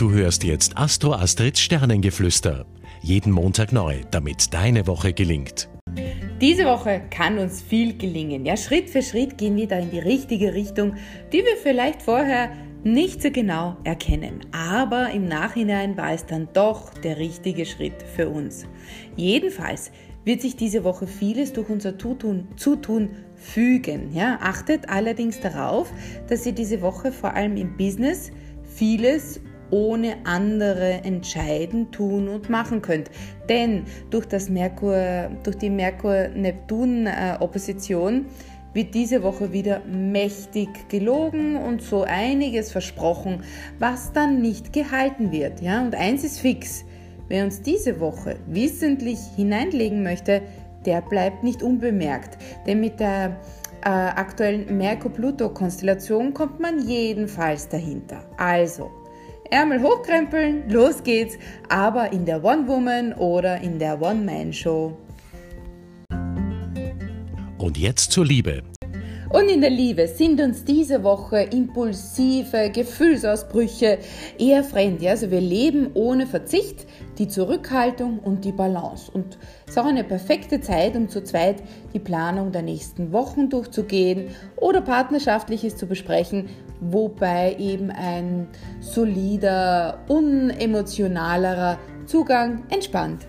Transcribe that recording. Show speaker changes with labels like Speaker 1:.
Speaker 1: Du hörst jetzt Astro Astrids Sternengeflüster. Jeden Montag neu, damit deine Woche gelingt.
Speaker 2: Diese Woche kann uns viel gelingen. Ja, Schritt für Schritt gehen wir da in die richtige Richtung, die wir vielleicht vorher nicht so genau erkennen. Aber im Nachhinein war es dann doch der richtige Schritt für uns. Jedenfalls wird sich diese Woche vieles durch unser Zutun, Zutun fügen. Ja, achtet allerdings darauf, dass ihr diese Woche vor allem im Business vieles ohne andere entscheiden, tun und machen könnt. Denn durch, das Merkur, durch die Merkur-Neptun-Opposition wird diese Woche wieder mächtig gelogen und so einiges versprochen, was dann nicht gehalten wird. Ja? Und eins ist fix, wer uns diese Woche wissentlich hineinlegen möchte, der bleibt nicht unbemerkt. Denn mit der äh, aktuellen Merkur-Pluto-Konstellation kommt man jedenfalls dahinter. Also, Ärmel hochkrempeln, los geht's, aber in der One-Woman oder in der One-Man-Show.
Speaker 1: Und jetzt zur Liebe.
Speaker 2: Und in der Liebe sind uns diese Woche impulsive Gefühlsausbrüche eher fremd. Also wir leben ohne Verzicht, die Zurückhaltung und die Balance. Und es ist auch eine perfekte Zeit, um zu zweit die Planung der nächsten Wochen durchzugehen oder Partnerschaftliches zu besprechen, wobei eben ein solider, unemotionalerer Zugang entspannt.